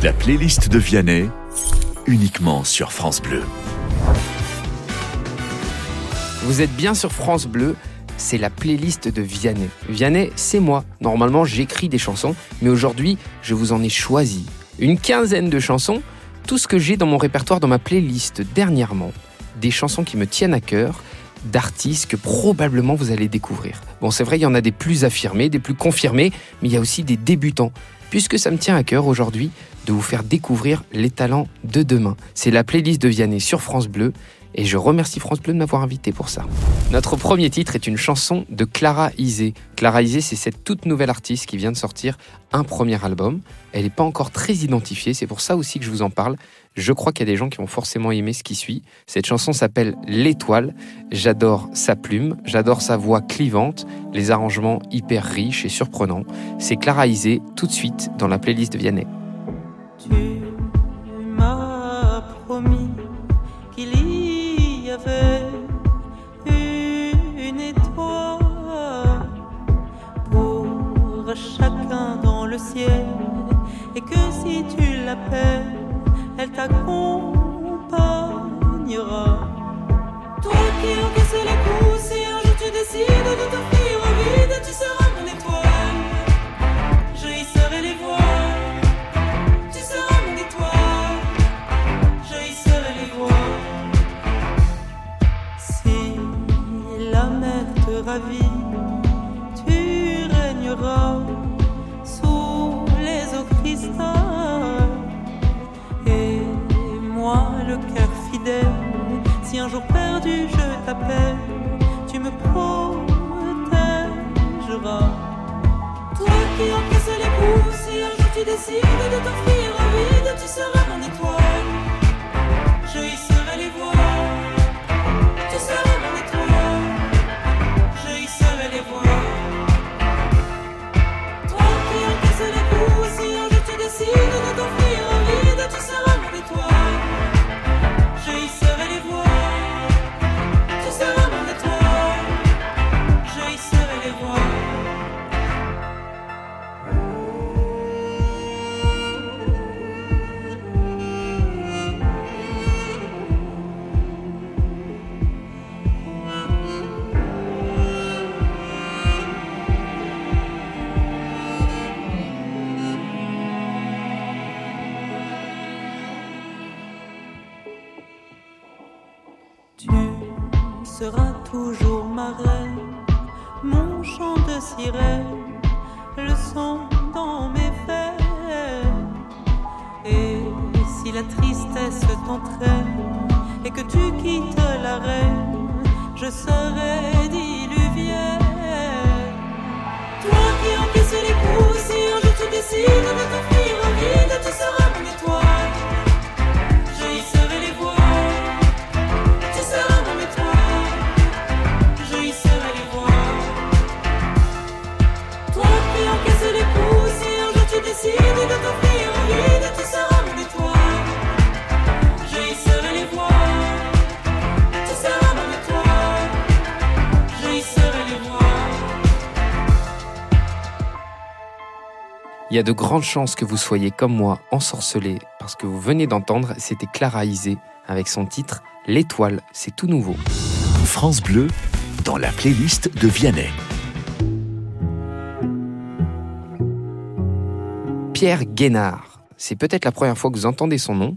La playlist de Vianney, uniquement sur France Bleu. Vous êtes bien sur France Bleu, c'est la playlist de Vianney. Vianney, c'est moi. Normalement, j'écris des chansons, mais aujourd'hui, je vous en ai choisi une quinzaine de chansons, tout ce que j'ai dans mon répertoire dans ma playlist dernièrement. Des chansons qui me tiennent à cœur, d'artistes que probablement vous allez découvrir. Bon, c'est vrai, il y en a des plus affirmés, des plus confirmés, mais il y a aussi des débutants. Puisque ça me tient à cœur aujourd'hui de vous faire découvrir les talents de demain. C'est la playlist de Vianney sur France Bleu et je remercie France Bleu de m'avoir invité pour ça. Notre premier titre est une chanson de Clara Isé. Clara Isé, c'est cette toute nouvelle artiste qui vient de sortir un premier album. Elle n'est pas encore très identifiée, c'est pour ça aussi que je vous en parle. Je crois qu'il y a des gens qui vont forcément aimer ce qui suit. Cette chanson s'appelle L'étoile. J'adore sa plume, j'adore sa voix clivante, les arrangements hyper riches et surprenants. C'est Clara Isé tout de suite dans la playlist de Vianney. Une étoile pour chacun dans le ciel et que si tu l'appelles, elle t'accompagnera. Toi qui encaisses les coups, si un jour tu décides de t'offrir au vide, tu seras perdu je t'appelle, tu me protégeras. Toi qui encaisses les coups, si un jour tu décides de t'offrir vide, tu seras mon étoile. Je le son dans mes veines. Et si la tristesse t'entraîne et que tu quittes la reine, je serai y a de grandes chances que vous soyez comme moi ensorcelé parce que vous venez d'entendre, c'était Clara Isé avec son titre L'étoile, c'est tout nouveau. France Bleu dans la playlist de Vianney. Pierre Guénard. C'est peut-être la première fois que vous entendez son nom.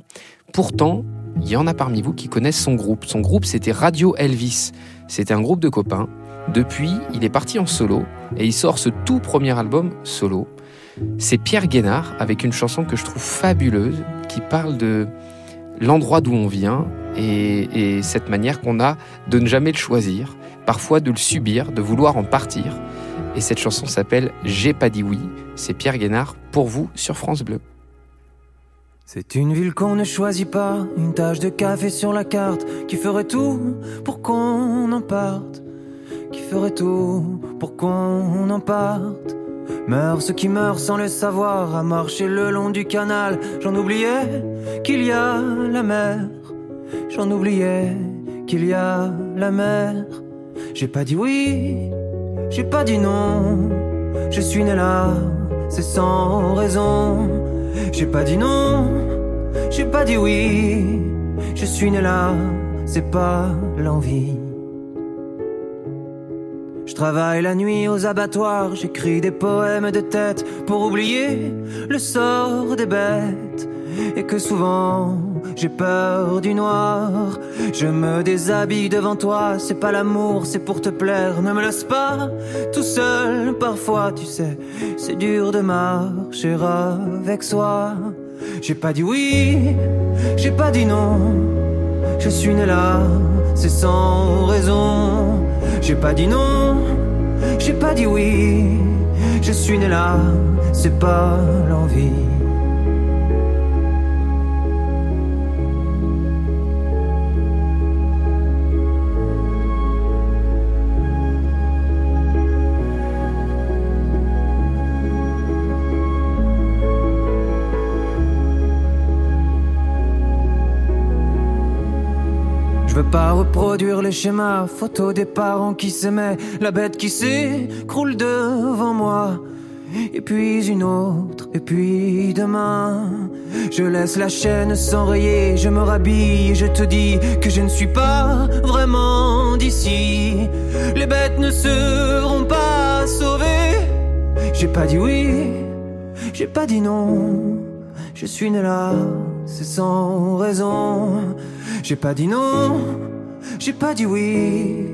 Pourtant, il y en a parmi vous qui connaissent son groupe. Son groupe, c'était Radio Elvis. C'était un groupe de copains. Depuis, il est parti en solo et il sort ce tout premier album solo c'est Pierre Guénard avec une chanson que je trouve fabuleuse qui parle de l'endroit d'où on vient et, cette manière qu'on a de ne jamais le choisir, parfois de le subir, de vouloir en partir. Et cette chanson s'appelle J'ai pas dit oui. C'est Pierre Guénard pour vous sur France Bleu. C'est une ville qu'on ne choisit pas, une tache de café sur la carte qui ferait tout pour qu'on en parte, qui ferait tout pour qu'on en parte. Meurent ceux qui meurent sans le savoir, à marcher le long du canal. J'en oubliais qu'il y a la mer. J'en oubliais qu'il y a la mer. J'ai pas dit oui, j'ai pas dit non. Je suis né là, c'est sans raison. J'ai J'ai pas dit non, j'ai pas dit oui. Je suis né là, c'est pas l'envie. Je travaille la nuit aux abattoirs, j'écris des poèmes de tête pour oublier le sort des bêtes. Et que souvent j'ai peur du noir. Je me déshabille devant toi, c'est pas l'amour, c'est pour te plaire. Ne me laisse pas tout seul, parfois tu sais, c'est dur de marcher avec soi. J'ai pas dit oui, j'ai pas dit non. Je suis né là, c'est sans raison. J'ai pas dit non, j'ai pas dit oui. Je suis né là, c'est pas l'envie. Je veux pas reproduire les schémas, photos des parents qui s'aimaient, la bête qui s'écroule devant moi. Et puis une autre, et puis demain. Je laisse la chaîne s'enrayer, je me rhabille, je te dis que je ne suis pas vraiment d'ici. Les bêtes ne seront pas sauvées. J'ai pas dit oui, j'ai pas dit non. Je suis né là, c'est sans raison. J'ai pas dit non, j'ai pas dit oui.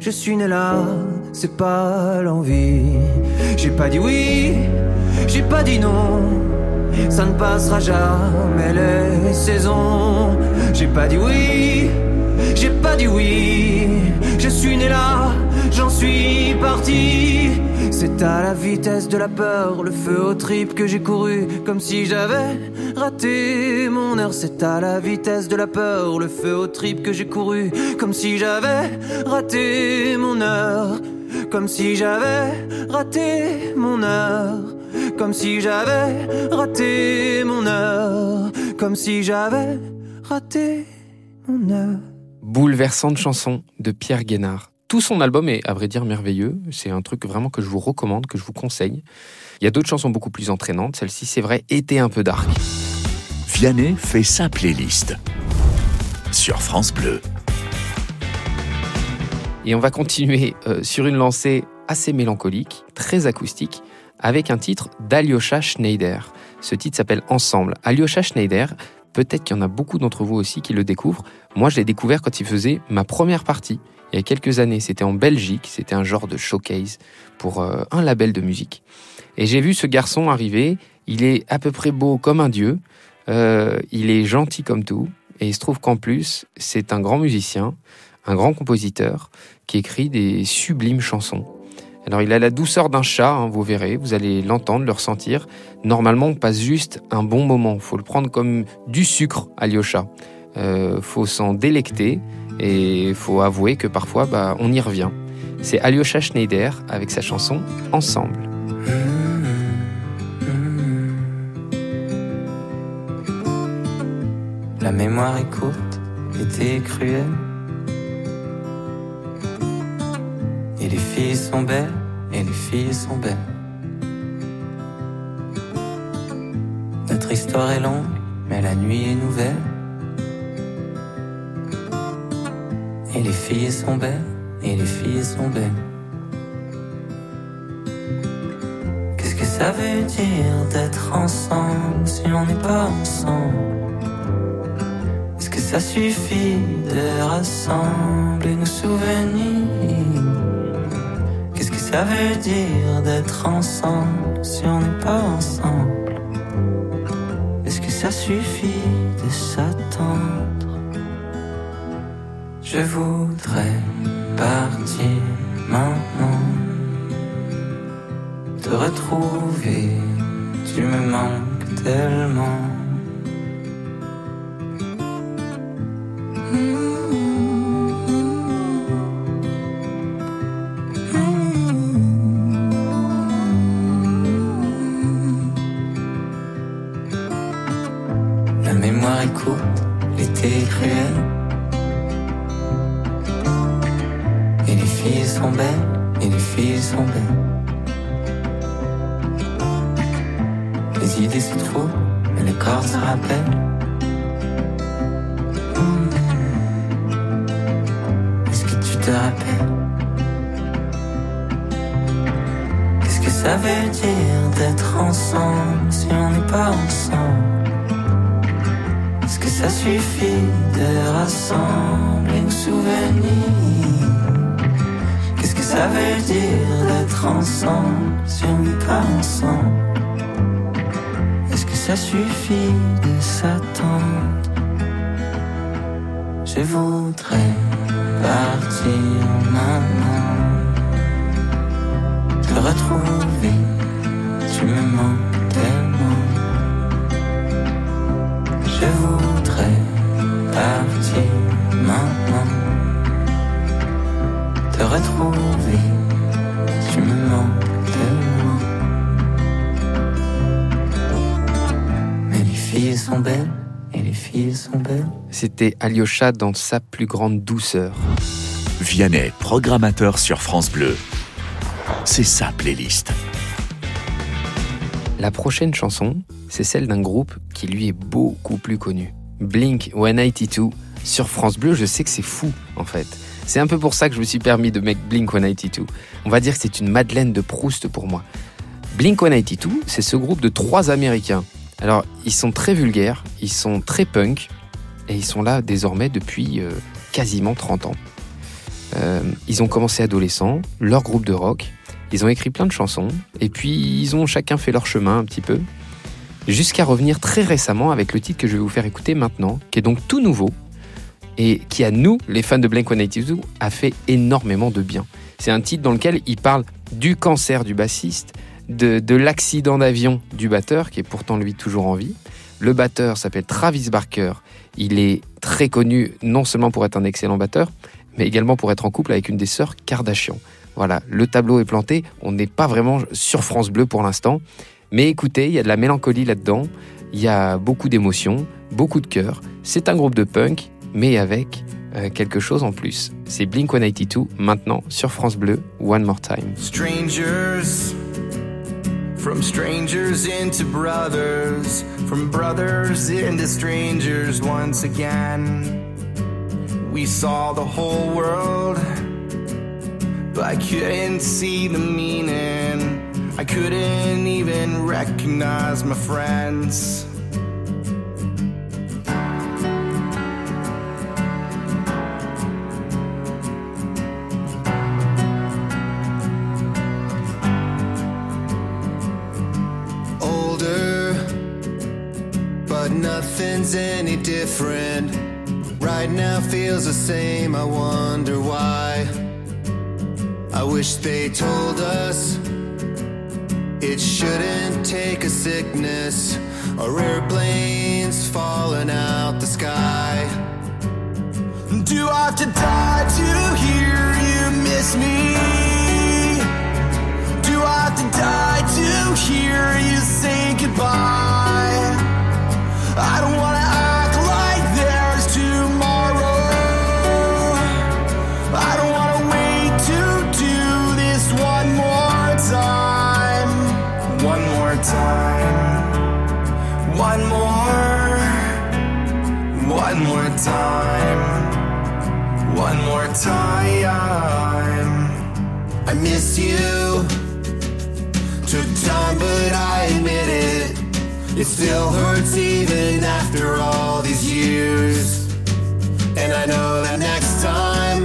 Je suis né là, c'est pas l'envie. J'ai pas dit oui, j'ai pas dit non. Ça ne passera jamais les saisons. J'ai pas dit oui, j'ai pas dit oui. Je suis né là, j'en suis parti. C'est à la vitesse de la peur, le feu au trip que j'ai couru, comme si j'avais raté mon heure. C'est à la vitesse de la peur, le feu au trip que j'ai couru, comme si j'avais raté mon heure. Comme si j'avais raté mon heure. Comme si j'avais raté mon heure. Comme si j'avais raté mon heure. Bouleversante chanson de Pierre Guénard. Tout son album est, à vrai dire, merveilleux. C'est un truc vraiment que je vous recommande, que je vous conseille. Il y a d'autres chansons beaucoup plus entraînantes. Celle-ci, c'est vrai, était un peu dark. Vianney fait sa playlist sur France Bleu. Et on va continuer euh, sur une lancée assez mélancolique, très acoustique, avec un titre d'Alyosha Schneider. Ce titre s'appelle Ensemble. Alyosha Schneider, peut-être qu'il y en a beaucoup d'entre vous aussi qui le découvrent. Moi, je l'ai découvert quand il faisait ma première partie, il y a quelques années. C'était en Belgique, c'était un genre de showcase pour euh, un label de musique. Et j'ai vu ce garçon arriver, il est à peu près beau comme un dieu, euh, il est gentil comme tout, et il se trouve qu'en plus, c'est un grand musicien, un grand compositeur, qui écrit des sublimes chansons. Alors il a la douceur d'un chat, hein, vous verrez, vous allez l'entendre, le ressentir. Normalement, on passe juste un bon moment. Faut le prendre comme du sucre, Alyosha. Euh, faut s'en délecter et faut avouer que parfois, bah, on y revient. C'est Alyosha Schneider avec sa chanson Ensemble. La mémoire est courte, l'été est cruel. Et les filles sont belles, et les filles sont belles. Notre histoire est longue, mais la nuit est nouvelle. Et les filles sont belles, et les filles sont belles. Qu'est-ce que ça veut dire d'être ensemble si on n'est pas ensemble? Ça suffit de rassembler nos souvenirs. Qu'est-ce que ça veut dire d'être ensemble si on n'est pas ensemble? Est-ce que ça suffit de s'attendre? Je voudrais partir maintenant. Te retrouver, tu me manques tellement Qu'est-ce que ça veut dire d'être ensemble si on n'est ensemble? Est-ce que ça suffit de s'attendre? Je voudrais partir maintenant. Te retrouver, Te retrouver, tu me manques tellement Mais les filles sont belles, et les filles sont belles C'était Alyosha dans sa plus grande douceur. Vianney, programmateur sur France Bleu. C'est sa playlist. La prochaine chanson, c'est celle d'un groupe qui lui est beaucoup plus connu. Blink 182 sur France Bleu, je sais que c'est fou en fait. C'est un peu pour ça que je me suis permis de mettre Blink 182. On va dire que c'est une Madeleine de Proust pour moi. Blink 182, c'est ce groupe de trois Américains. Alors, ils sont très vulgaires, ils sont très punk, et ils sont là désormais depuis euh, quasiment 30 ans. Euh, ils ont commencé adolescents, leur groupe de rock, ils ont écrit plein de chansons, et puis ils ont chacun fait leur chemin un petit peu, jusqu'à revenir très récemment avec le titre que je vais vous faire écouter maintenant, qui est donc tout nouveau, et qui à nous, les fans de Blink-182, a fait énormément de bien. C'est un titre dans lequel il parle du cancer du bassiste, de, de l'accident d'avion du batteur, qui est pourtant lui toujours en vie. Le batteur s'appelle Travis Barker. Il est très connu non seulement pour être un excellent batteur, mais également pour être en couple avec une des sœurs Kardashian. Voilà, le tableau est planté. On n'est pas vraiment sur France Bleu pour l'instant. Mais écoutez, il y a de la mélancolie là-dedans. Il y a beaucoup d'émotions, beaucoup de cœur. C'est un groupe de punk, mais avec euh, quelque chose en plus. C'est Blink 182 maintenant sur France Bleu, One More Time. Strangers, from strangers into brothers, from brothers into strangers once again. We saw the whole world, but I couldn't see the meaning. I couldn't even recognize my friends. Different. Right now feels the same, I wonder why. I wish they told us it shouldn't take a sickness or airplanes falling out the sky. Do I have to die to hear you miss me? Do I have to die to hear you say goodbye? I don't wanna more time. One more time. I miss you. Took time, but I admit it. It still hurts even after all these years. And I know that next time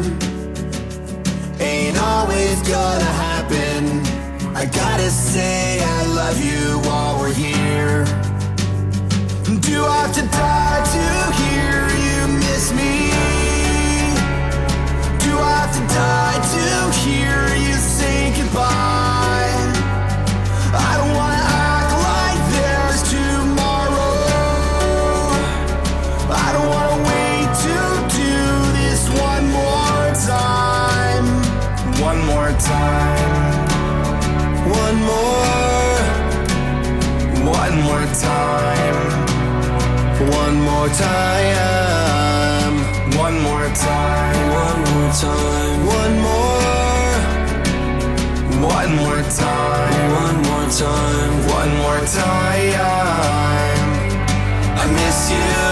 ain't always gonna happen. I gotta say I love you while we're here. Do I have to die to hear to die to hear you say goodbye? I don't wanna act like there's tomorrow. I don't wanna wait to do this one more time. One more time. One more. One more time. One more time. you.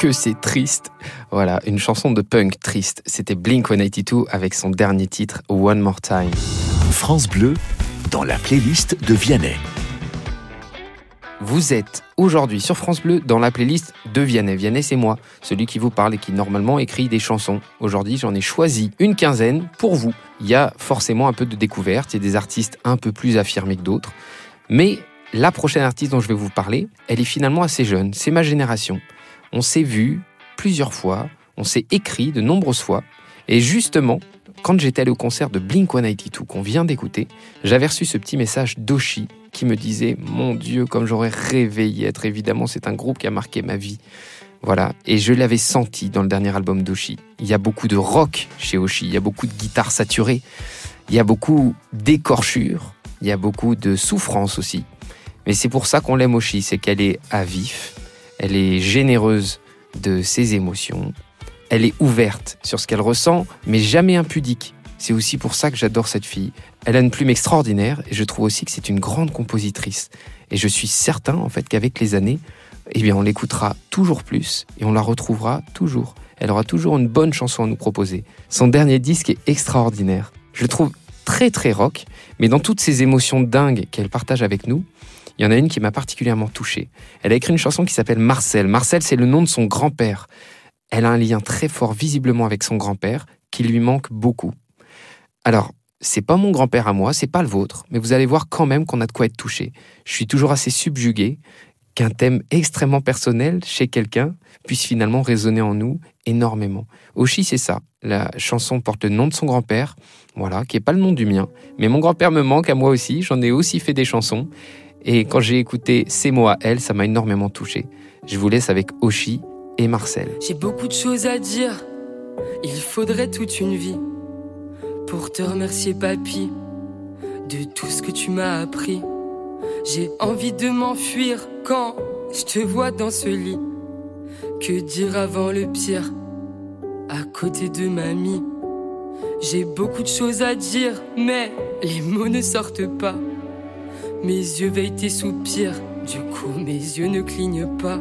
Que c'est triste. Voilà, une chanson de punk triste. C'était Blink 182 avec son dernier titre, One More Time. France Bleu, dans la playlist de Vianney. Vous êtes aujourd'hui sur France Bleu dans la playlist de Vianney. Vianney, c'est moi, celui qui vous parle et qui normalement écrit des chansons. Aujourd'hui, j'en ai choisi une quinzaine pour vous. Il y a forcément un peu de découverte, il y a des artistes un peu plus affirmés que d'autres. Mais la prochaine artiste dont je vais vous parler, elle est finalement assez jeune, c'est ma génération. On s'est vu plusieurs fois, on s'est écrit de nombreuses fois, et justement, quand j'étais allé au concert de Blink 182 qu'on vient d'écouter, j'avais reçu ce petit message d'Oshi qui me disait Mon Dieu, comme j'aurais rêvé y être. Évidemment, c'est un groupe qui a marqué ma vie. Voilà, et je l'avais senti dans le dernier album d'Oshi. Il y a beaucoup de rock chez Oshi, il y a beaucoup de guitares saturées, il y a beaucoup d'écorchures, il y a beaucoup de souffrance aussi. Mais c'est pour ça qu'on l'aime Oshi, c'est qu'elle est à vif, elle est généreuse de ses émotions, elle est ouverte sur ce qu'elle ressent, mais jamais impudique. C'est aussi pour ça que j'adore cette fille. Elle a une plume extraordinaire et je trouve aussi que c'est une grande compositrice. Et je suis certain en fait qu'avec les années, eh bien on l'écoutera toujours plus et on la retrouvera toujours. Elle aura toujours une bonne chanson à nous proposer. Son dernier disque est extraordinaire. Je le trouve très très rock, mais dans toutes ces émotions dingues qu'elle partage avec nous, il y en a une qui m'a particulièrement touché. Elle a écrit une chanson qui s'appelle Marcel. Marcel, c'est le nom de son grand-père. Elle a un lien très fort visiblement avec son grand-père qui lui manque beaucoup. Alors, c'est pas mon grand-père à moi, c'est pas le vôtre, mais vous allez voir quand même qu'on a de quoi être touché. Je suis toujours assez subjugué qu'un thème extrêmement personnel chez quelqu'un puisse finalement résonner en nous énormément. Oshi, c'est ça. La chanson porte le nom de son grand-père, voilà, qui est pas le nom du mien, mais mon grand-père me manque à moi aussi, j'en ai aussi fait des chansons, et quand j'ai écouté ces mots à elle, ça m'a énormément touché. Je vous laisse avec Oshi et Marcel. J'ai beaucoup de choses à dire, il faudrait toute une vie pour te remercier papy de tout ce que tu m'as appris. J'ai envie de m'enfuir quand je te vois dans ce lit. Que dire avant le pire à côté de mamie? J'ai beaucoup de choses à dire, mais les mots ne sortent pas. Mes yeux veillent tes soupirs, du coup mes yeux ne clignent pas.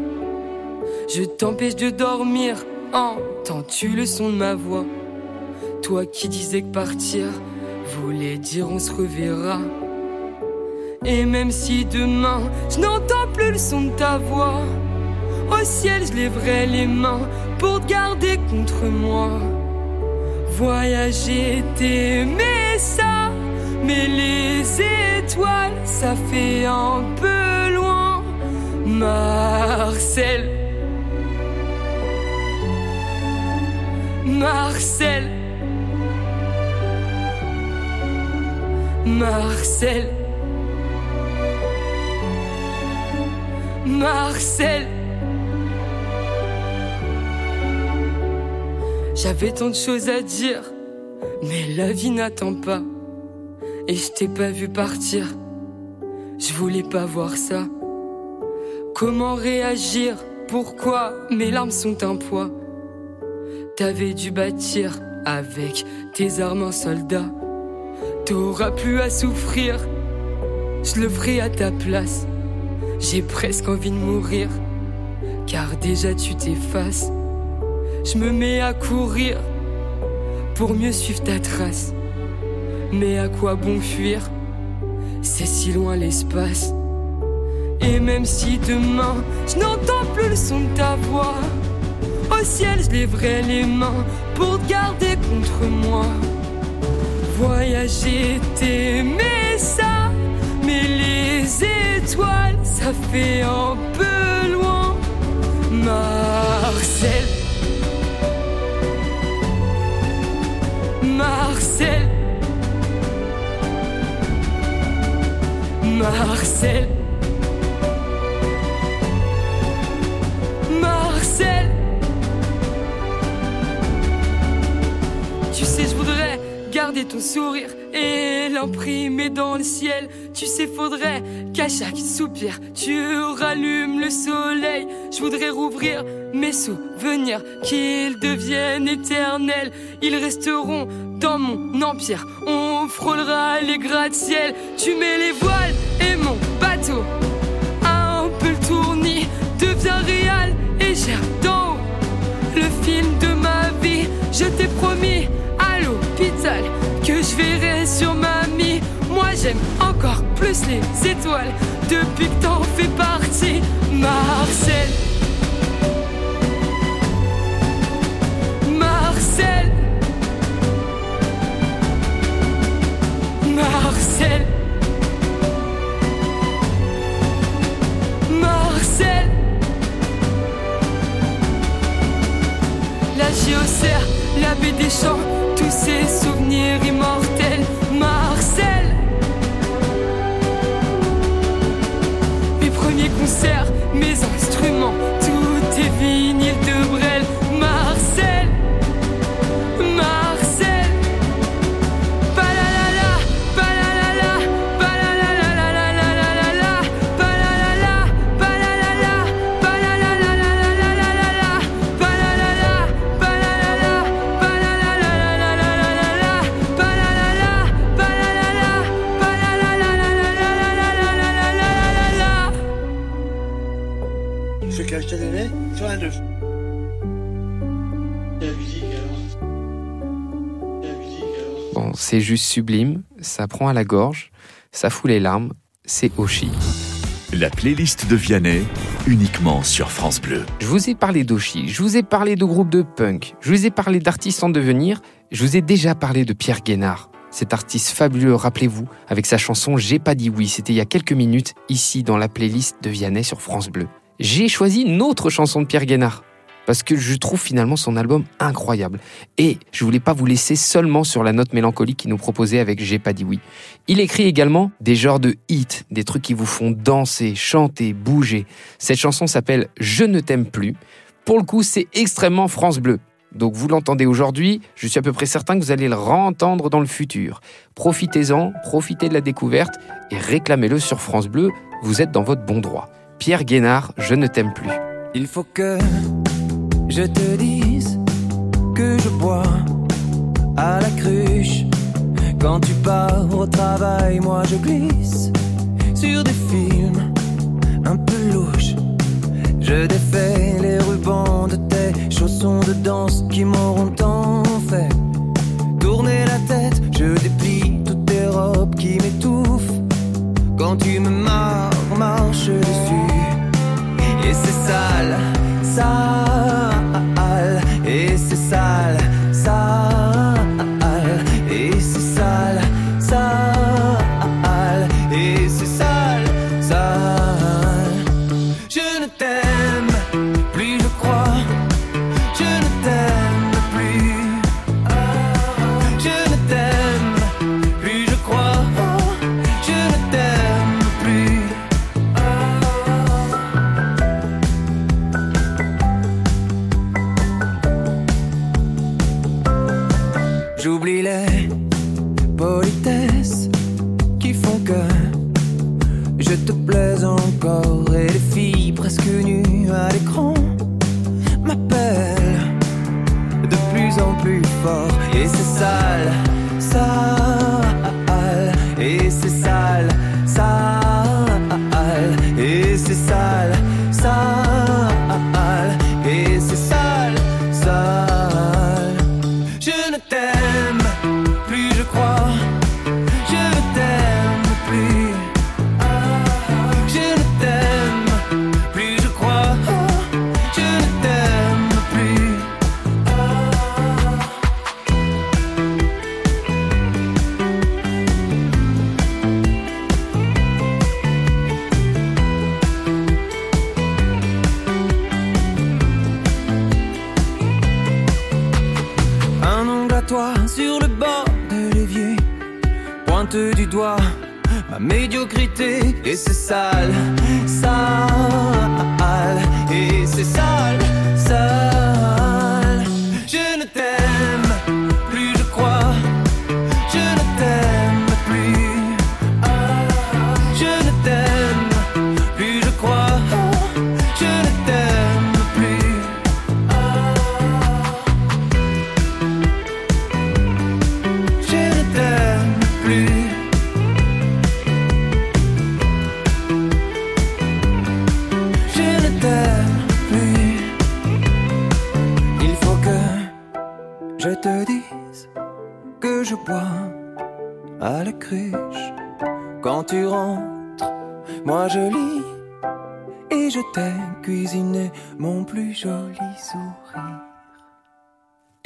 Je t'empêche de dormir, entends-tu le son de ma voix? Toi qui disais que partir voulait dire on se reverra. Et même si demain je n'entends plus le son de ta voix, au ciel je lèverai les mains pour te garder contre moi. Voyager, t'aimer ça, mais les étoiles, ça fait un peu loin. Marcel. Marcel. Marcel. Marcel. J'avais tant de choses à dire, mais la vie n'attend pas. Et je t'ai pas vu partir. Je voulais pas voir ça. Comment réagir? Pourquoi? Mes larmes sont un poids T'avais dû bâtir avec tes armes un soldat. T'auras plus à souffrir. Je le ferai à ta place. J'ai presque envie de mourir. Car déjà tu t'effaces. Je me mets à courir pour mieux suivre ta trace. Mais à quoi bon fuir? C'est si loin l'espace. Et même si demain je n'entends plus le son de ta voix, au ciel je lèverai les mains pour te garder contre moi. Voyager, t'aimer ça, mais les étoiles, ça fait un peu loin. Marcel. Marcel. Marcel. Marcel. Tu sais, je voudrais garder ton sourire et l'imprimer dans le ciel. Tu sais, faudrait qu'à chaque soupir, tu rallumes le soleil. Je voudrais rouvrir mes souvenirs, qu'ils deviennent éternels. Ils resteront dans mon empire. On frôlera les gratte-ciel. Tu mets les voiles et mon bateau. Un peu le tournis devient réel et gère d'en haut Je t'ai promis à l'hôpital que je verrai sur mamie. Moi j'aime encore plus les étoiles depuis que t'en fais partie. Marcel. Marcel. Marcel. La géocère, la baie des champs, tous ces souvenirs immortels. Marcel. Mes premiers concerts, mes instruments, c'est juste sublime, ça prend à la gorge, ça fout les larmes, c'est Oshi. La playlist de Vianney, uniquement sur France Bleu. Je vous ai parlé d'Oshi, je vous ai parlé de groupes de punk, je vous ai parlé d'artistes en devenir, je vous ai déjà parlé de Pierre Guénard. Cet artiste fabuleux, rappelez-vous, avec sa chanson J'ai pas dit oui, c'était il y a quelques minutes, ici dans la playlist de Vianney sur France Bleu. J'ai choisi une autre chanson de Pierre Guénard, parce que je trouve finalement son album incroyable. Et je voulais pas vous laisser seulement sur la note mélancolique qu'il nous proposait avec J'ai pas dit oui. Il écrit également des genres de hits, des trucs qui vous font danser, chanter, bouger. Cette chanson s'appelle Je ne t'aime plus. Pour le coup, c'est extrêmement France Bleu. Donc vous l'entendez aujourd'hui, je suis à peu près certain que vous allez le rentendre dans le futur. Profitez-en, profitez de la découverte et réclamez-le sur France Bleu, vous êtes dans votre bon droit. Pierre Guénard, Je ne t'aime plus. Il faut que je te dise que je bois à la cruche. Quand tu pars au travail, moi je glisse sur des films un peu louches. Je défais les rubans de tes chaussons de danse qui m'auront tant fait tourner la tête. Je déplie toutes tes robes qui m'étouffent quand tu me marres, marche dessus. Et c'est sale, sale, et c'est sale,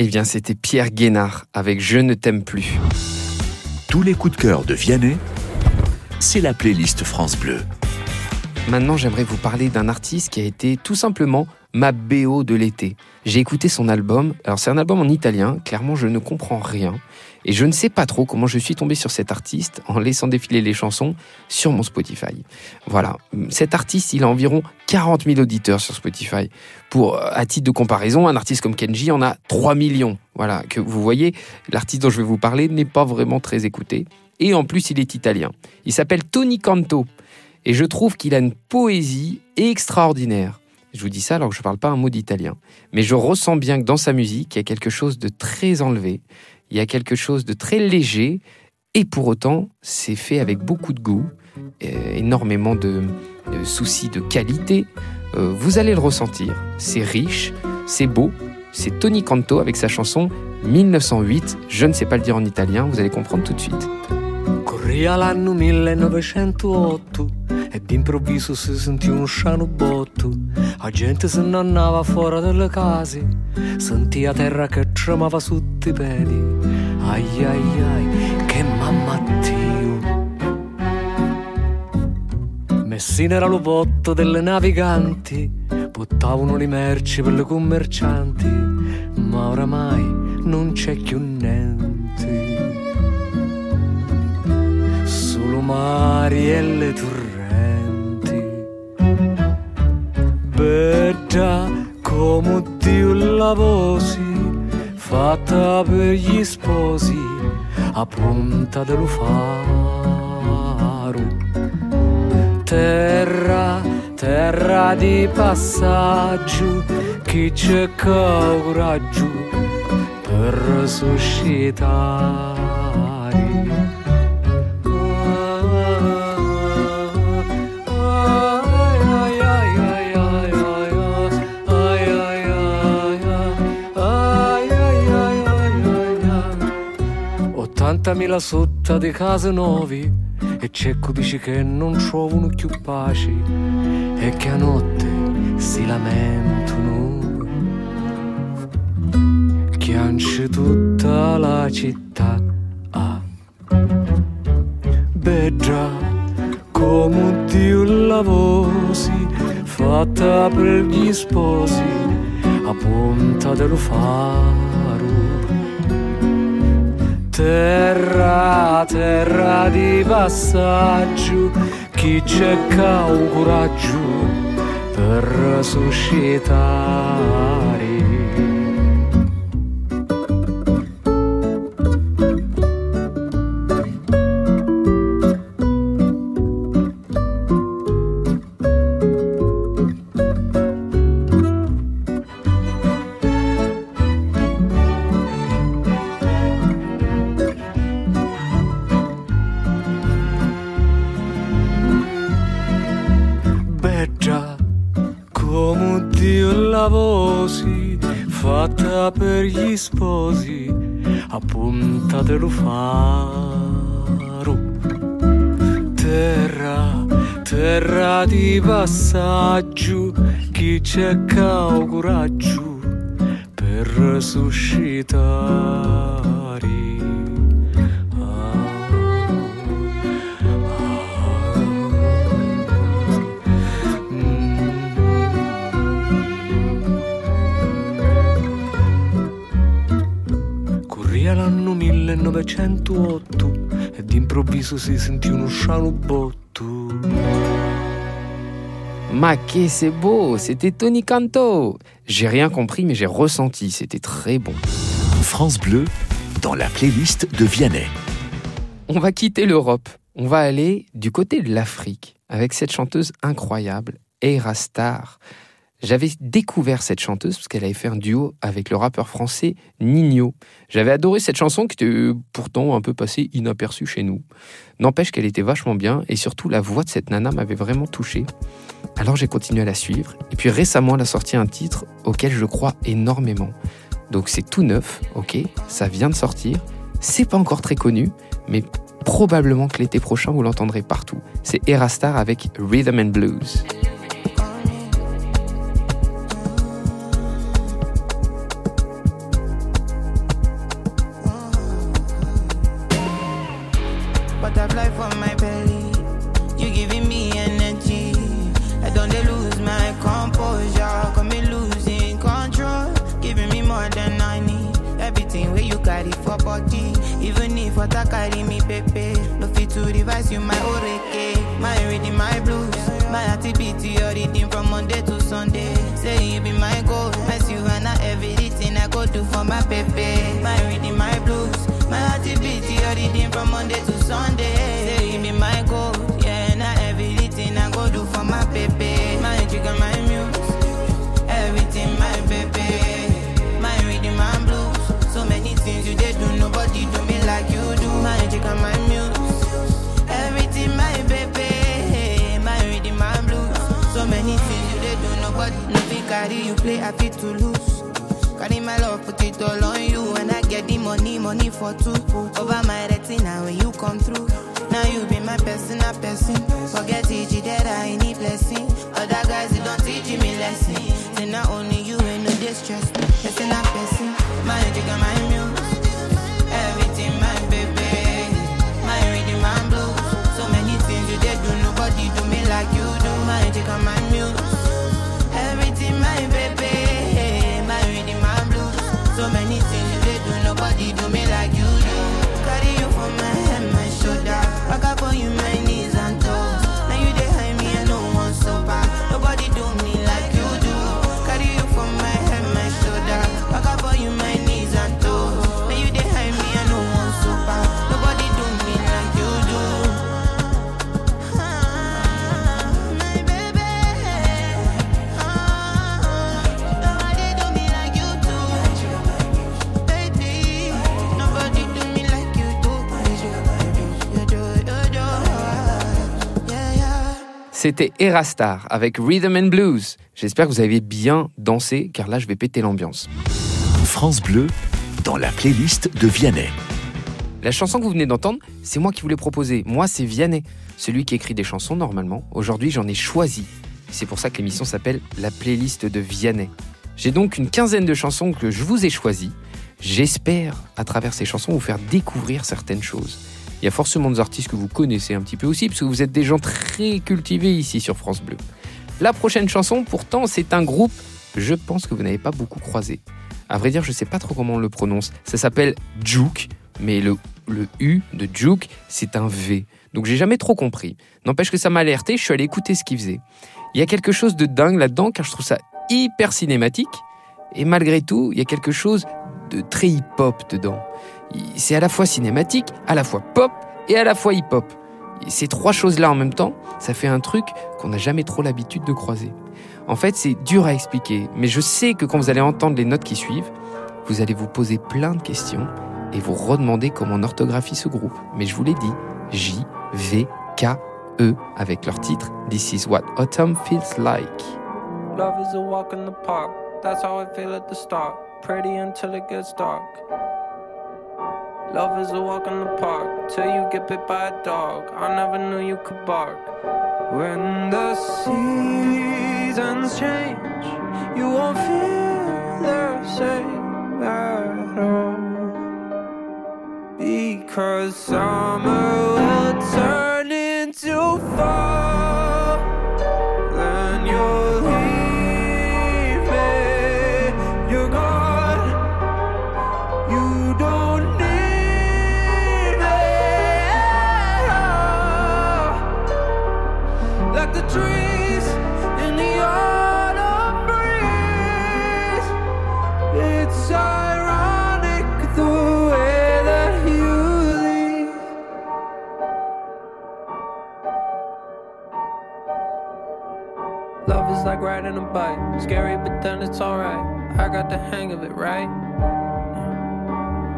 Eh bien, c'était Pierre Guénard avec Je ne t'aime plus. Tous les coups de cœur de Vianney, c'est la playlist France Bleu. Maintenant, j'aimerais vous parler d'un artiste qui a été tout simplement ma BO de l'été. J'ai écouté son album. Alors, c'est un album en italien. Clairement, je ne comprends rien. Et je ne sais pas trop comment je suis tombé sur cet artiste en laissant défiler les chansons sur mon Spotify. Voilà. Cet artiste, il a environ 40 000 auditeurs sur Spotify. Pour, euh, à titre de comparaison, un artiste comme Kenji en a 3 millions. Voilà. Que vous voyez, l'artiste dont je vais vous parler n'est pas vraiment très écouté. Et en plus, il est italien. Il s'appelle Tony Canto. Et je trouve qu'il a une poésie extraordinaire. Je vous dis ça alors que je ne parle pas un mot d'italien. Mais je ressens bien que dans sa musique, il y a quelque chose de très enlevé, il y a quelque chose de très léger, et pour autant, c'est fait avec beaucoup de goût, euh, énormément de, de soucis de qualité. Euh, vous allez le ressentir. C'est riche, c'est beau. C'est Tony Canto avec sa chanson 1908. Je ne sais pas le dire en italien, vous allez comprendre tout de suite. Corria l'anno 1908 e d'improvviso si sentì uno sciano botto. La gente se ne andava fuori dalle case, sentia terra che tremava sotto i piedi. Ai ai ai, che mammattio. Messina era lo botto delle naviganti, buttavano le merci per le commercianti, ma oramai non c'è più niente. Mari e le torrenti. Bella come Dio la vosi, fatta per gli sposi, a punta dello faro. Terra, terra di passaggio, chi c'è coraggio per suscitare. Ottantamila sotto di case nuovi e chi dice che non trovano più pace e che a notte si lamentano chianci tutta la città ah. Beggia come Dio la vosi fatta per gli sposi a punta dello faro Terra, terra di passaggio, chi ha un coraggio per suscitare. Dio la vosi fatta per gli sposi a punta dello faro terra terra di passaggio chi un coraggio per suscitare Corria l'anno 1908 e d'improvviso si sentì uno. Ma que c'est beau, c'était Tony Canto. J'ai rien compris, mais j'ai ressenti, c'était très bon. France Bleu, dans la playlist de Vianney. On va quitter l'Europe, on va aller du côté de l'Afrique avec cette chanteuse incroyable, Eira Star. J'avais découvert cette chanteuse parce qu'elle avait fait un duo avec le rappeur français Nino. J'avais adoré cette chanson qui était pourtant un peu passée inaperçue chez nous. N'empêche qu'elle était vachement bien et surtout la voix de cette nana m'avait vraiment touché. Alors j'ai continué à la suivre et puis récemment elle a sorti un titre auquel je crois énormément. Donc c'est tout neuf, ok Ça vient de sortir. C'est pas encore très connu, mais probablement que l'été prochain vous l'entendrez partout. C'est Erastar avec Rhythm and Blues. Carry for body. Even if I carry me pepe. No fit to revise you my oreke. My reading my blues. My activity your reading from Monday to Sunday. Say you be my goal. My Savannah everything I go do for my pepe. My reading my blues. My activity your reading from Monday to Sunday. My muse. Everything my baby. My reading my blues. So many things you did do, nobody carry you play, I fit to lose. Carry my love, put it all on you. When I get the money, money for two. Over my retina when you come through. Now you be my personal person. Forget it, that I need blessing. Other guys, they don't teach me lesson. Say not only you ain't no distress. Person a person. My jigga, my muse. Blues. So many things you did do, nobody do me like you do. My jigga, my muse. Everything, my baby. C'était Erastar avec Rhythm and Blues. J'espère que vous avez bien dansé, car là je vais péter l'ambiance. France Bleu, dans la playlist de Vianney. La chanson que vous venez d'entendre, c'est moi qui vous l'ai proposée. Moi, c'est Vianney, celui qui écrit des chansons normalement. Aujourd'hui, j'en ai choisi. C'est pour ça que l'émission s'appelle La playlist de Vianney. J'ai donc une quinzaine de chansons que je vous ai choisies. J'espère, à travers ces chansons, vous faire découvrir certaines choses. Il y a forcément des artistes que vous connaissez un petit peu aussi, parce que vous êtes des gens très cultivés ici sur France Bleu. La prochaine chanson, pourtant, c'est un groupe, je pense que vous n'avez pas beaucoup croisé. À vrai dire, je ne sais pas trop comment on le prononce. Ça s'appelle Juke, mais le, U de Juke, c'est un V. Donc j'ai jamais trop compris. N'empêche que ça m'a alerté, je suis allé écouter ce qu'il faisait. Il y a quelque chose de dingue là-dedans, car je trouve ça hyper cinématique. Et malgré tout, il y a quelque chose de très hip-hop dedans. C'est à la fois cinématique, à la fois pop et à la fois hip-hop. Ces trois choses-là en même temps, ça fait un truc qu'on n'a jamais trop l'habitude de croiser. En fait, c'est dur à expliquer, mais je sais que quand vous allez entendre les notes qui suivent, vous allez vous poser plein de questions et vous redemander comment on orthographie ce groupe. Mais je vous l'ai dit, J-V-K-E avec leur titre This is what autumn feels like. Love is a walk in the park. That's how I feel at the start. Pretty until it gets dark. Love is a walk in the park till you get bit by a dog. I never knew you could bark. When the seasons change, you won't feel the same at all. Because summer will turn riding a bike. Scary, but then it's alright. I got the hang of it, right?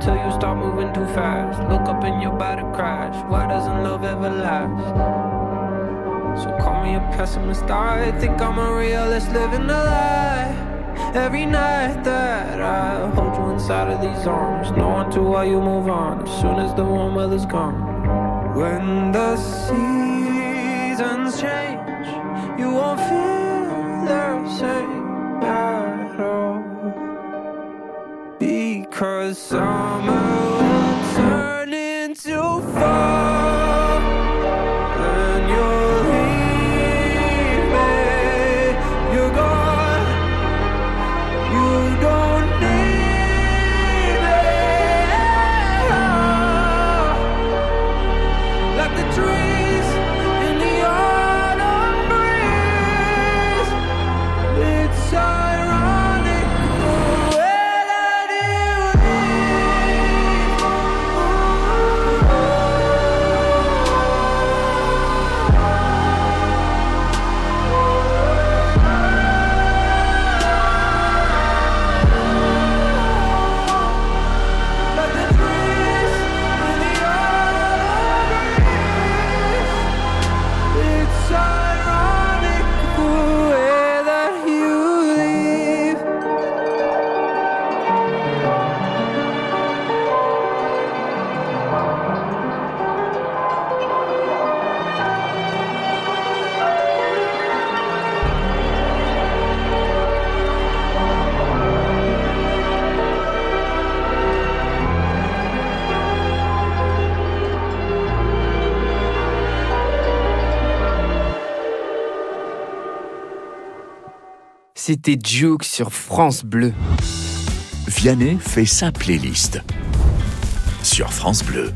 Till you start moving too fast. Look up and your body crash. Why doesn't love ever last? So call me a pessimist. I think I'm a realist living a lie. Every night that I hold you inside of these arms, knowing to why you move on as soon as the warm weather's gone. When the seasons C'était Duke sur France Bleu. Vianney fait sa playlist sur France Bleu.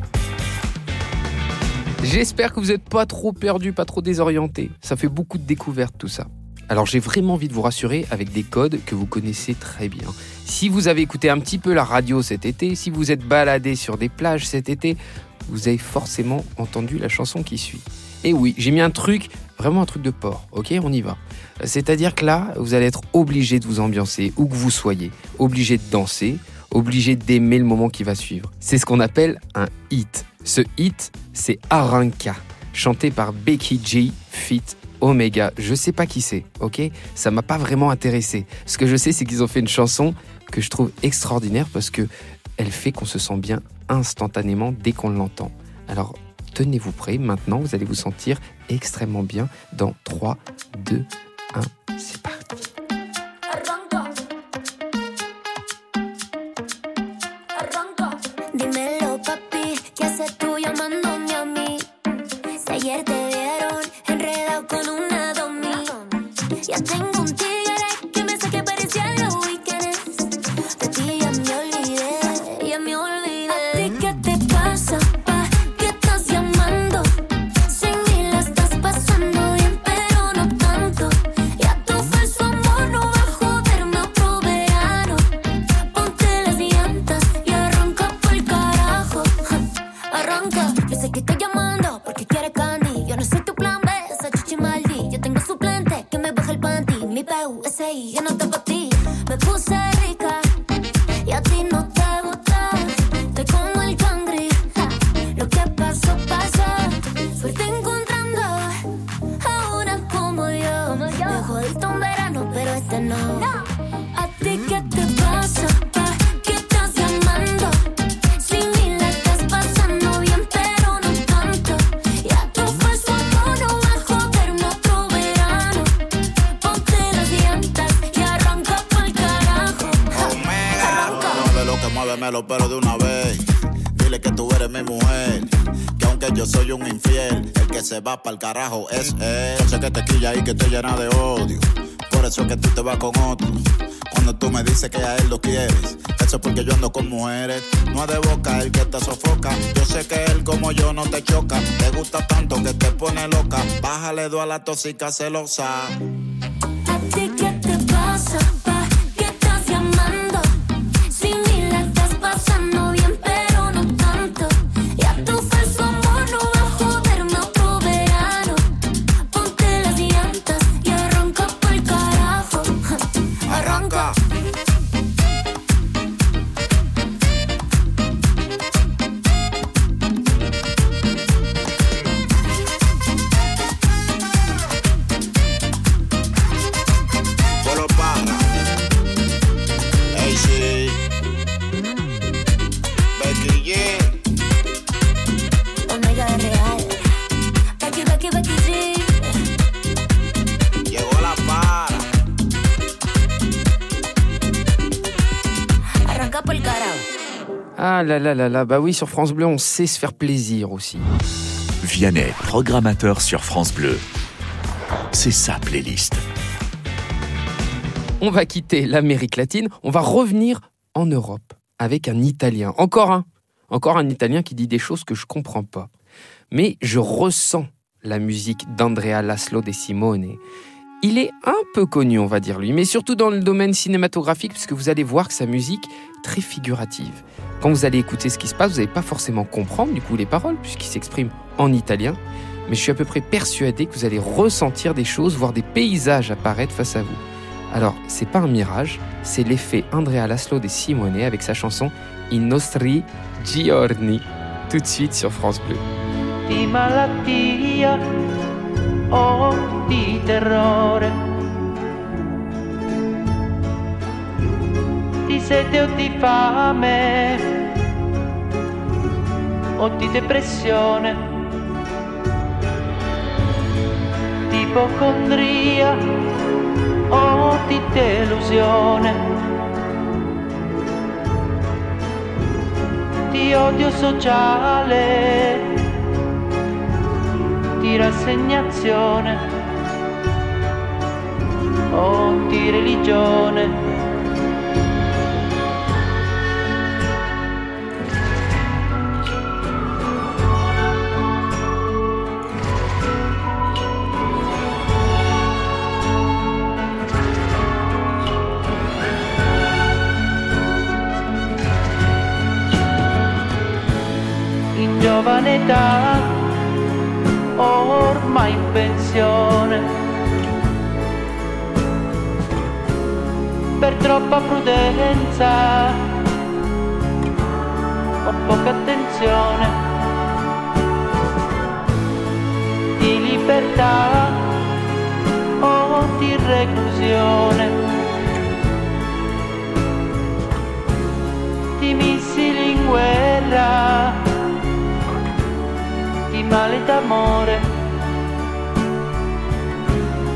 J'espère que vous n'êtes pas trop perdu, pas trop désorienté. Ça fait beaucoup de découvertes tout ça. Alors j'ai vraiment envie de vous rassurer avec des codes que vous connaissez très bien. Si vous avez écouté un petit peu la radio cet été, si vous êtes baladé sur des plages cet été, vous avez forcément entendu la chanson qui suit. Et oui, j'ai mis un truc, vraiment un truc de porc, ok On y va. C'est-à-dire que là, vous allez être obligé de vous ambiancer, où que vous soyez, obligé de danser, obligé d'aimer le moment qui va suivre. C'est ce qu'on appelle un hit. Ce hit, c'est Aranka, chanté par Becky G, fit Omega. Je sais pas qui c'est, ok? Ça m'a pas vraiment intéressé. Ce que je sais, c'est qu'ils ont fait une chanson que je trouve extraordinaire parce que elle fait qu'on se sent bien instantanément dès qu'on l'entend. Alors, tenez-vous prêts, maintenant vous allez vous sentir extrêmement bien dans 3, 2, 1, c'est parti. Que aunque yo soy un infiel, el que se va pa'l carajo es él. Sé que te quilla y que te llena de odio. Por eso es que tú te vas con otro. Cuando tú me dices que a él lo quieres, eso es porque yo ando con mujeres. No es de boca el que te sofoca. Yo sé que él como yo no te choca. Te gusta tanto que te pone loca. Bájale dos a la tóxica celosa. Là là là là, bah oui, sur France Bleu, on sait se faire plaisir aussi. Vianney, programmateur sur France Bleu. C'est sa playlist. On va quitter l'Amérique latine, on va revenir en Europe avec un Italien. Encore un. Encore un Italien qui dit des choses que je comprends pas. Mais je ressens la musique d'Andrea Laszlo de Simone. Il est un peu connu, on va dire lui, mais surtout dans le domaine cinématographique, puisque vous allez voir que sa musique est très figurative. Quand vous allez écouter ce qui se passe, vous n'allez pas forcément comprendre du coup les paroles, puisqu'il s'exprime en italien, mais je suis à peu près persuadé que vous allez ressentir des choses, voir des paysages apparaître face à vous. Alors, c'est pas un mirage, c'est l'effet Andrea Laszlo de Simone avec sa chanson I nostri giorni, tout de suite sur France Bleu. O di terrore, di sete o di fame o di depressione, di ipocondria o di delusione, di odio sociale di rassegnazione o di religione. In giovane età ormai in pensione. Per troppa prudenza o poca attenzione di libertà o di reclusione. D'amore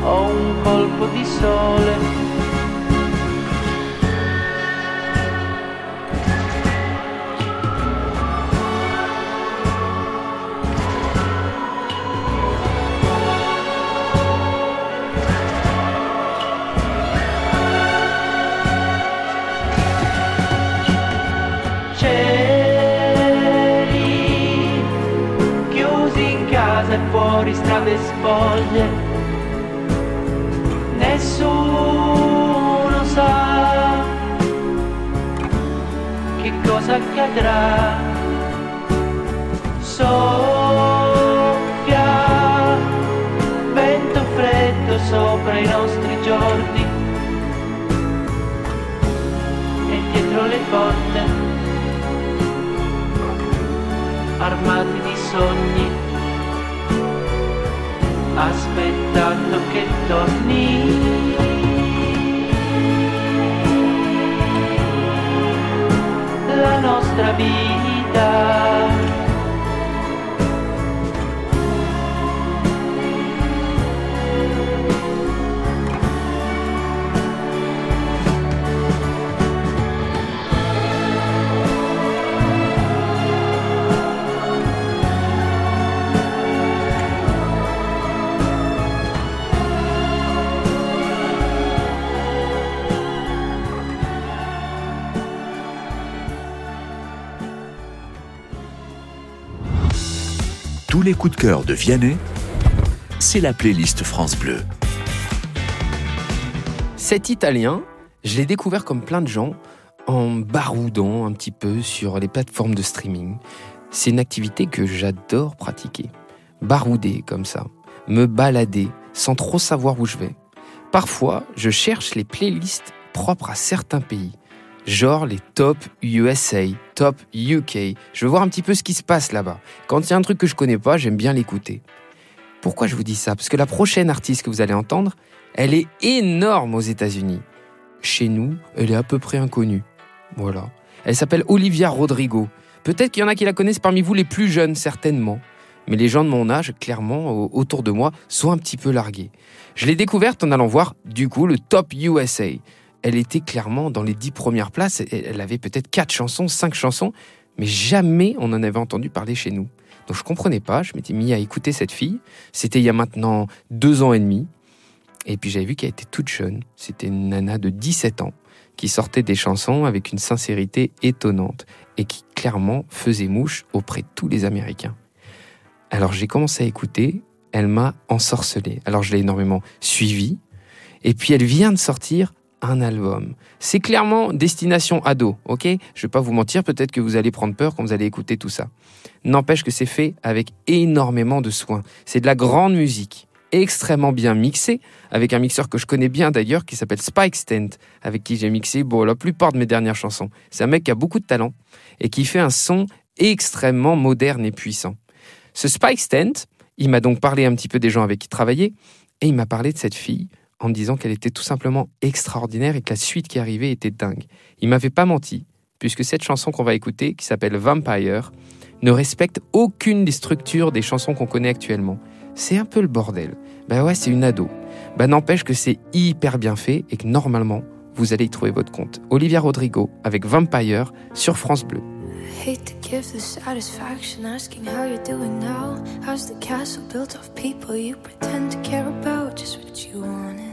o un colpo di sole. Strade spoglie. Nessuno sa che cosa accadrà. Soffia vento freddo sopra i nostri giorni e dietro le porte armati di sogni, aspettando che torni. La nostra vita. Tous les coups de cœur de Vianney, c'est la playlist France Bleu. Cet Italien, je l'ai découvert comme plein de gens en baroudant un petit peu sur les plateformes de streaming. C'est une activité que j'adore pratiquer. Barouder comme ça, me balader sans trop savoir où je vais. Parfois, je cherche les playlists propres à certains pays, genre les top USA, top UK. Je veux voir un petit peu ce qui se passe là-bas. Quand il y a un truc que je connais pas, j'aime bien l'écouter. Pourquoi je vous dis ça? Parce que la prochaine artiste que vous allez entendre, elle est énorme aux États-Unis. Chez nous, elle est à peu près inconnue. Voilà. Elle s'appelle Olivia Rodrigo. Peut-être qu'il y en a qui la connaissent parmi vous les plus jeunes, certainement. Mais les gens de mon âge, clairement, au- autour de moi, sont un petit peu largués. Je l'ai découverte en allant voir, du coup, le Top USA. Elle était clairement dans les dix premières places. Elle avait peut-être quatre chansons, cinq chansons. mais jamais on en avait entendu parler chez nous. Donc je comprenais pas, je m'étais mis à écouter cette fille. C'était il y a maintenant deux ans et demi. Et puis j'avais vu qu'elle était toute jeune. C'était une nana de 17 ans qui sortait des chansons avec une sincérité étonnante et qui clairement faisait mouche auprès de tous les Américains. Alors j'ai commencé à écouter, elle m'a ensorcelé. Alors je l'ai énormément suivie. Et puis elle vient de sortir un album. C'est clairement destination ado, ok? Je vais pas vous mentir, peut-être que vous allez prendre peur quand vous allez écouter tout ça. N'empêche que c'est fait avec énormément de soin. C'est de la grande musique, extrêmement bien mixée, avec un mixeur que je connais bien d'ailleurs, qui s'appelle Spike Stent, avec qui j'ai mixé bon, la plupart de mes dernières chansons. C'est un mec qui a beaucoup de talent et qui fait un son extrêmement moderne et puissant. Ce Spike Stent, il m'a donc parlé un petit peu des gens avec qui il travaillait, et il m'a parlé de cette fille en me disant qu'elle était tout simplement extraordinaire et que la suite qui arrivait était dingue. Il m'avait pas menti, puisque cette chanson qu'on va écouter, qui s'appelle Vampire, ne respecte aucune des structures des chansons qu'on connaît actuellement. C'est un peu le bordel. Ben ouais, c'est une ado. Ben n'empêche que c'est hyper bien fait et que normalement, vous allez y trouver votre compte. Olivia Rodrigo avec Vampire sur France Bleu. hate to give the satisfaction asking how you're doing now. How's the castle built of people you pretend to care about? Just what you wanted.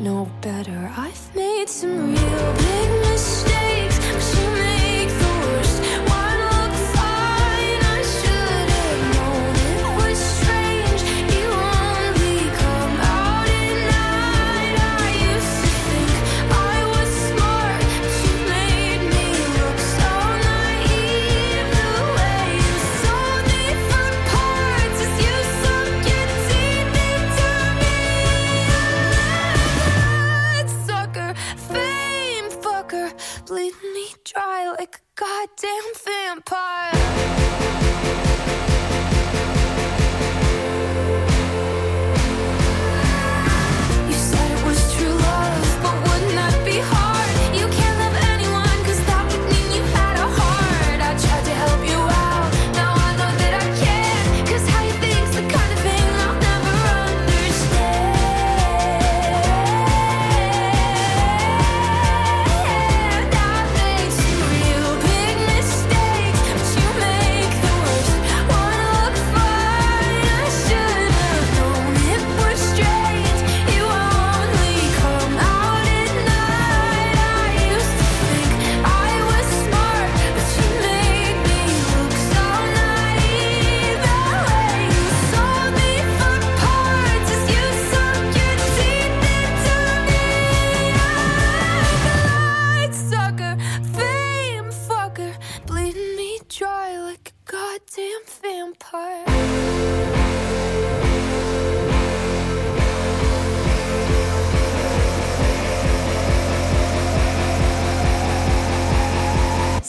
know better. I've made some real big mistakes,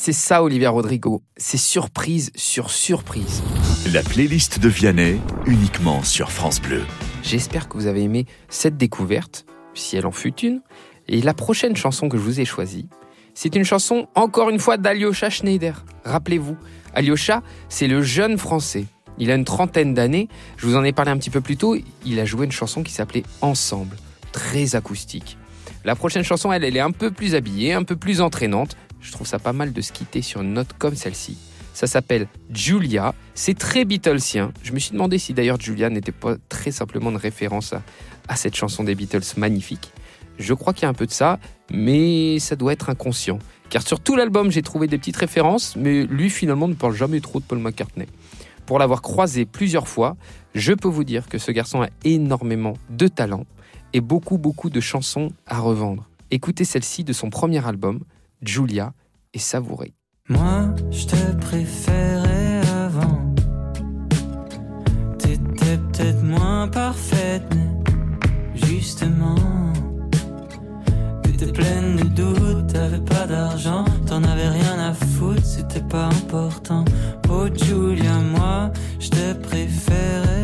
C'est ça, Olivia Rodrigo. C'est surprise sur surprise. La playlist de Vianney, uniquement sur France Bleu. J'espère que vous avez aimé cette découverte, si elle en fut une. Et la prochaine chanson que je vous ai choisie, c'est une chanson, encore une fois, d'Alyosha Schneider. Rappelez-vous, Alyosha, c'est le jeune français. Il a une trentaine d'années. Je vous en ai parlé un petit peu plus tôt. Il a joué une chanson qui s'appelait Ensemble, très acoustique. La prochaine chanson, elle, elle est un peu plus habillée, un peu plus entraînante. Je trouve ça pas mal de se quitter sur une note comme celle-ci. Ça s'appelle Julia. C'est très Beatlesien. Je me suis demandé si d'ailleurs Julia n'était pas très simplement une référence à, à cette chanson des Beatles magnifique. Je crois qu'il y a un peu de ça, mais ça doit être inconscient. Car sur tout l'album, j'ai trouvé des petites références, mais lui finalement ne parle jamais trop de Paul McCartney. Pour l'avoir croisé plusieurs fois, je peux vous dire que ce garçon a énormément de talent et beaucoup beaucoup de chansons à revendre. Écoutez celle-ci de son premier album, Julia, et savourez. Moi, je te préférais avant. T'étais peut-être moins parfaite, mais justement. T'étais pleine de doutes, t'avais pas d'argent, t'en avais rien à foutre, c'était pas important. Oh Julia, moi, je te préférais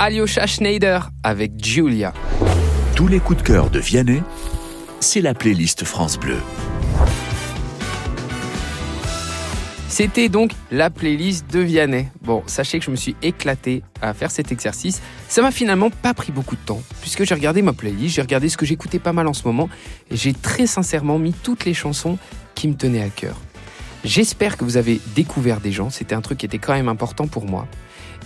Alyosha Schneider avec Julia. Tous les coups de cœur de Vianney, c'est la playlist France Bleu. C'était donc la playlist de Vianney. Bon, sachez que je me suis éclaté à faire cet exercice. Ça m'a finalement pas pris beaucoup de temps, puisque j'ai regardé ma playlist, j'ai regardé ce que j'écoutais pas mal en ce moment, et j'ai très sincèrement mis toutes les chansons qui me tenaient à cœur. J'espère que vous avez découvert des gens, c'était un truc qui était quand même important pour moi.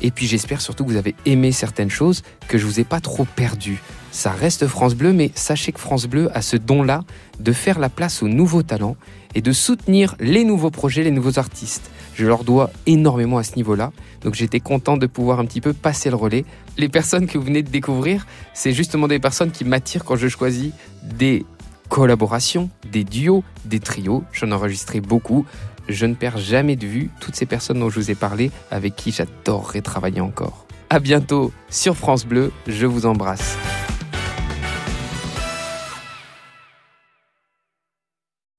Et puis j'espère surtout que vous avez aimé certaines choses, que je vous ai pas trop perdu. Ça reste France Bleu, mais sachez que France Bleu a ce don-là de faire la place aux nouveaux talents et de soutenir les nouveaux projets, les nouveaux artistes. Je leur dois énormément à ce niveau-là, donc j'étais content de pouvoir un petit peu passer le relais. Les personnes que vous venez de découvrir, c'est justement des personnes qui m'attirent quand je choisis des collaborations, des duos, des trios. J'en ai beaucoup. Je ne perds jamais de vue toutes ces personnes dont je vous ai parlé, avec qui j'adorerais travailler encore. À bientôt sur France Bleu, je vous embrasse.